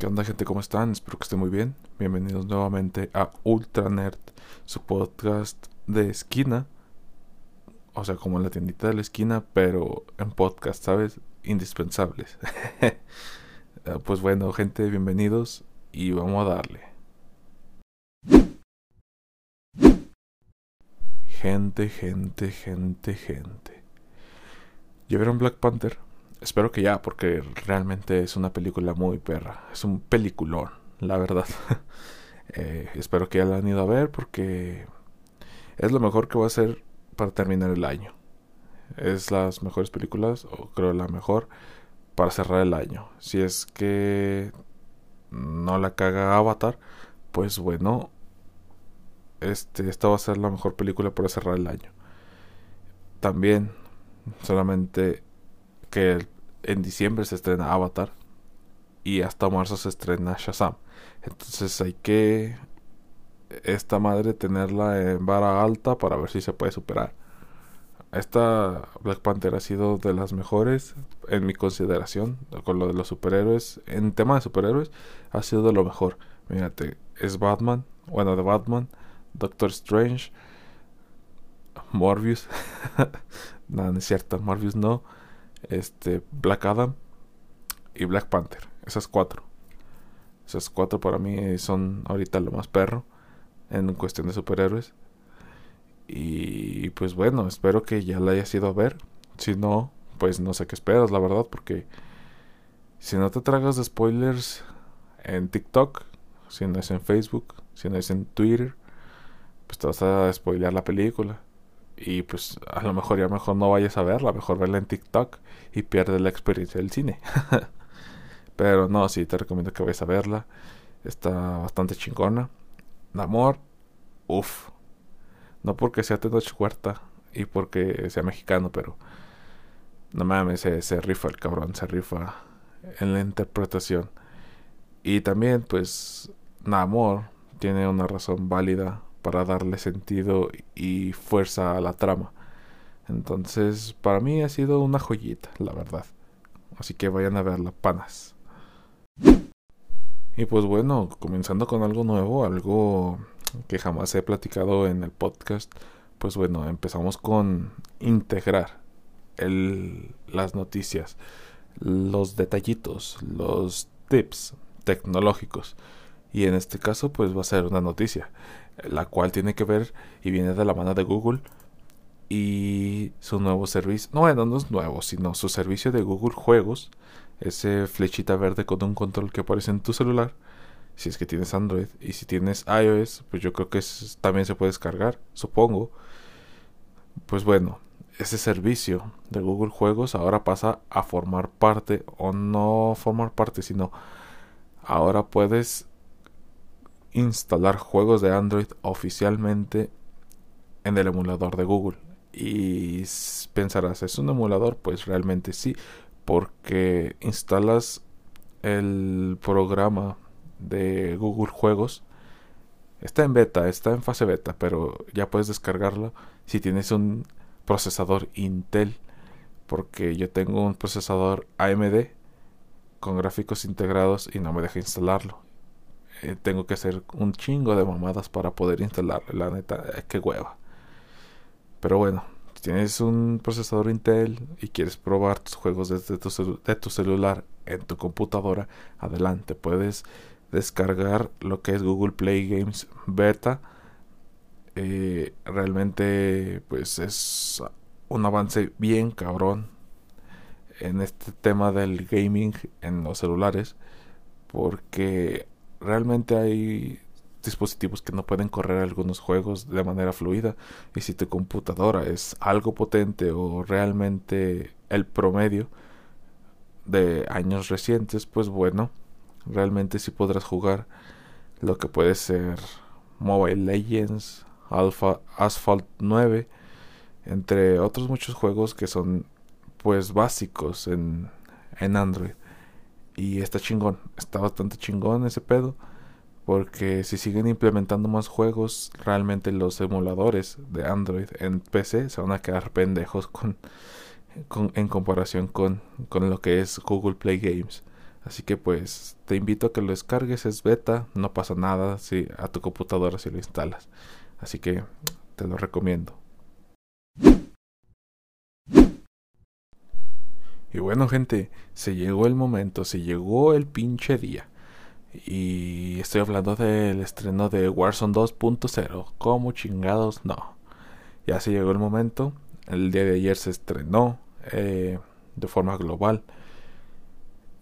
¿Qué onda gente? ¿Cómo están? Espero que estén muy bien. Bienvenidos nuevamente a Ultra Nerd, su podcast de esquina. O sea, como en la tiendita de la esquina, pero en podcast, ¿sabes? Indispensables. pues bueno, gente, bienvenidos y vamos a darle. Gente, gente, gente, gente. ¿Ya vieron Black Panther? Espero que ya, porque realmente es una película muy perra. Es un peliculón, la verdad. Eh, espero que ya la han ido a ver porque es lo mejor que va a hacer para terminar el año. Es las mejores películas, o creo la mejor, para cerrar el año. Si es que no la caga Avatar, pues bueno, este, esta va a ser la mejor película para cerrar el año. También, solamente que en diciembre se estrena Avatar y hasta marzo se estrena Shazam. Entonces hay que esta madre tenerla en vara alta para ver si se puede superar. Esta Black Panther ha sido de las mejores en mi consideración con lo de los superhéroes. En tema de superhéroes ha sido de lo mejor. Mírate, es Batman, bueno, de Batman, Doctor Strange, Morbius. no, no es cierto, Morbius no este, Black Adam y Black Panther. Esas cuatro. Esas cuatro para mí son ahorita lo más perro en cuestión de superhéroes. Y pues bueno, espero que ya la hayas ido a ver. Si no, pues no sé qué esperas, la verdad, porque si no te tragas de spoilers en TikTok, si no es en Facebook, si no es en Twitter, pues te vas a spoilear la película. Y pues a lo mejor ya mejor no vayas a verla, mejor verla en TikTok y pierdes la experiencia del cine. Pero no, sí, te recomiendo que vayas a verla. Está bastante chingona. De amor, uff. No porque sea Tenoch Huerta y porque sea mexicano, pero no mames, se, se rifa el cabrón, se rifa en la interpretación. Y también, pues, Namor tiene una razón válida para darle sentido y fuerza a la trama. Entonces, para mí ha sido una joyita, la verdad. Así que vayan a verla, panas. Y pues bueno, comenzando con algo nuevo, algo que jamás he platicado en el podcast, pues bueno, empezamos con integrar las noticias, los detallitos, los tips tecnológicos. Y en este caso, pues va a ser una noticia la cual tiene que ver y viene de la mano de Google y su nuevo servicio, no, bueno, no es nuevo, sino su servicio de Google Juegos, ese flechita verde con un control que aparece en tu celular, si es que tienes Android, y si tienes iOS, pues yo creo que también se puede descargar, supongo. Pues bueno, ese servicio de Google Juegos ahora pasa a formar parte, o no formar parte, sino ahora puedes instalar juegos de Android oficialmente en el emulador de Google. Y pensarás, ¿es un emulador? Pues realmente sí, porque instalas el programa de Google Juegos. Está en beta, está en fase beta, pero ya puedes descargarlo si tienes un procesador Intel. Porque yo tengo un procesador AMD con gráficos integrados y no me deja instalarlo. Eh, tengo que hacer un chingo de mamadas para poder instalar. La neta, es que hueva. Pero bueno, si tienes un procesador Intel y quieres probar tus juegos desde tu, de tu celular en tu computadora, adelante. Puedes descargar lo que es Google Play Games Beta. Eh, realmente, pues es un avance bien cabrón en este tema del gaming en los celulares. Porque realmente hay dispositivos que no pueden correr algunos juegos de manera fluida y si tu computadora es algo potente o realmente el promedio de años recientes pues bueno realmente sí podrás jugar lo que puede ser Mobile Legends Alpha Asphalt 9 entre otros muchos juegos que son pues básicos en, en Android y está chingón, está bastante chingón ese pedo. Porque si siguen implementando más juegos, realmente los emuladores de Android en PC se van a quedar pendejos con, con en comparación con, con lo que es Google Play Games. Así que pues te invito a que lo descargues, es beta, no pasa nada si a tu computadora si lo instalas. Así que te lo recomiendo. Y bueno gente, se llegó el momento, se llegó el pinche día. Y estoy hablando del estreno de Warzone 2.0. ¿Cómo chingados? No. Ya se llegó el momento. El día de ayer se estrenó eh, de forma global.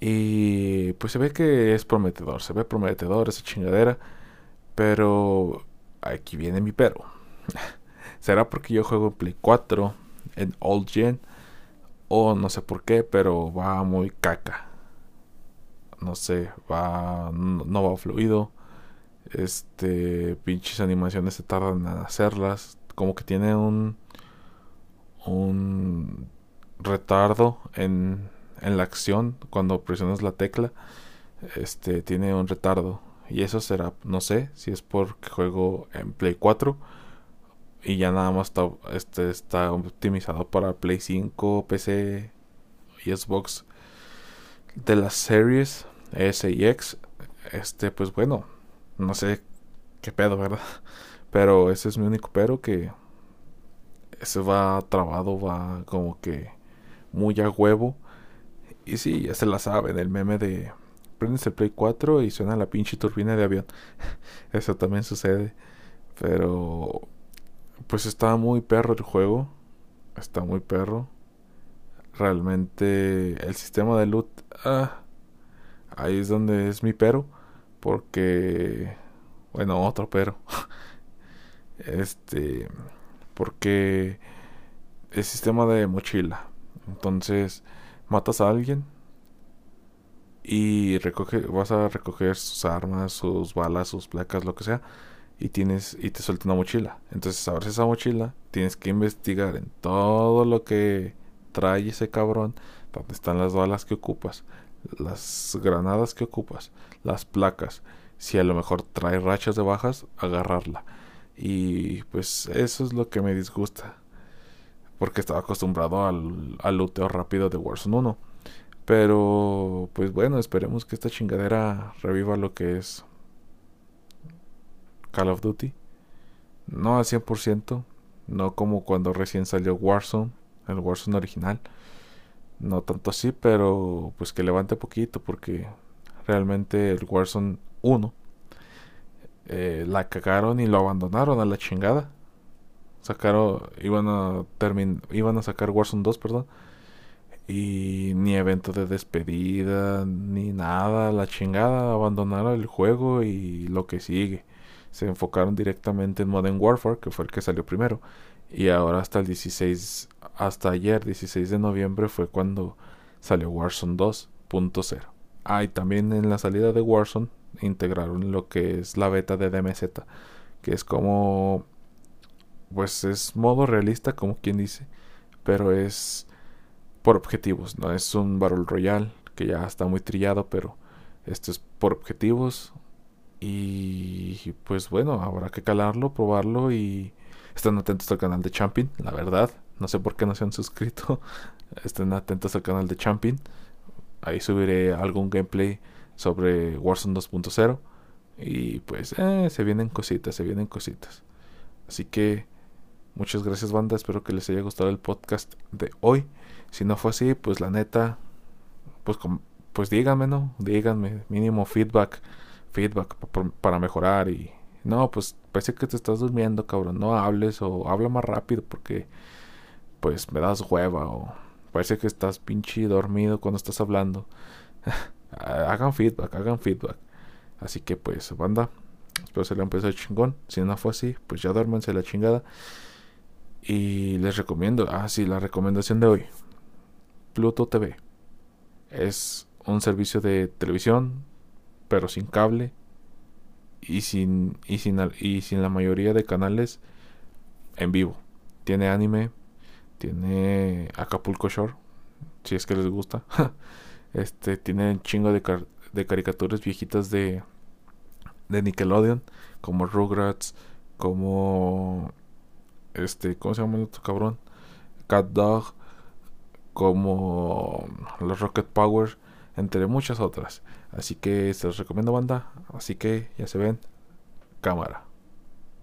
Y pues se ve que es prometedor. Se ve prometedor esa chingadera. Pero aquí viene mi pero. ¿Será porque yo juego en Play 4 en Old Gen? O no sé por qué, pero va muy caca. No sé, va. No, va fluido. Este. Pinches animaciones se tardan en hacerlas. Como que tiene un. Un retardo en, en la acción cuando presionas la tecla. Este tiene un retardo. Y eso será, no sé, si es porque juego en Play 4 y ya nada más está, este, está optimizado para Play 5, PC y Xbox de las series S y X. Este, pues bueno, no sé qué pedo, ¿verdad? Pero ese es mi único pero que ese va trabado, va como que muy a huevo. Y sí, ya se la saben, el meme de prendes el Play 4 y suena la pinche turbina de avión. Eso también sucede. Pero pues está muy perro el juego. Está muy perro. Realmente el sistema de loot. Ah, ahí es donde es mi pero. Porque. Bueno, otro pero. este. Porque. El sistema de mochila. Entonces, matas a alguien. Y recoge, vas a recoger sus armas, sus balas, sus placas, lo que sea y tienes y te suelta una mochila. Entonces abres esa mochila, tienes que investigar en todo lo que trae ese cabrón, donde están las balas que ocupas, las granadas que ocupas, las placas. Si a lo mejor trae rachas de bajas, agarrarla. Y pues eso es lo que me disgusta. Porque estaba acostumbrado al, al luteo rápido de Warzone 1. Pero pues bueno, esperemos que esta chingadera reviva lo que es Call of Duty. No al 100%, no como cuando recién salió Warzone, el Warzone original. No tanto así, pero pues que levante poquito porque realmente el Warzone 1 eh, la cagaron y lo abandonaron a la chingada. Sacaron, iban a termin, iban a sacar Warzone 2, perdón. Y ni evento de despedida, ni nada, la chingada, abandonaron el juego y lo que sigue se enfocaron directamente en Modern Warfare, que fue el que salió primero. Y ahora hasta el 16, hasta ayer, 16 de noviembre, fue cuando salió Warzone 2.0. Ah, y también en la salida de Warzone integraron lo que es la beta de DMZ, que es como, pues es modo realista, como quien dice, pero es por objetivos, no es un Battle Royale que ya está muy trillado, pero esto es por objetivos, y pues bueno, habrá que calarlo, probarlo y estén atentos al canal de Champion, la verdad. No sé por qué no se han suscrito. Estén atentos al canal de Champion. Ahí subiré algún gameplay sobre Warzone 2.0. Y pues eh, se vienen cositas, se vienen cositas. Así que muchas gracias banda, espero que les haya gustado el podcast de hoy. Si no fue así, pues la neta, pues, pues díganme, ¿no? Díganme, mínimo feedback feedback para mejorar y no, pues parece que te estás durmiendo, cabrón, no hables o habla más rápido porque pues me das hueva o parece que estás pinche dormido cuando estás hablando. hagan feedback, hagan feedback. Así que pues, banda, espero se le empezó chingón. Si no fue así, pues ya duérmense la chingada. Y les recomiendo, ah, sí, la recomendación de hoy. Pluto TV. Es un servicio de televisión pero sin cable y sin, y sin, y sin la mayoría de canales en vivo. Tiene anime, tiene Acapulco Shore, si es que les gusta. este tiene un chingo de, de caricaturas viejitas de, de Nickelodeon, como Rugrats, como este, ¿cómo se llama el otro cabrón? Cat Dog, como los Rocket Power entre muchas otras. Así que se los recomiendo banda. Así que ya se ven, cámara.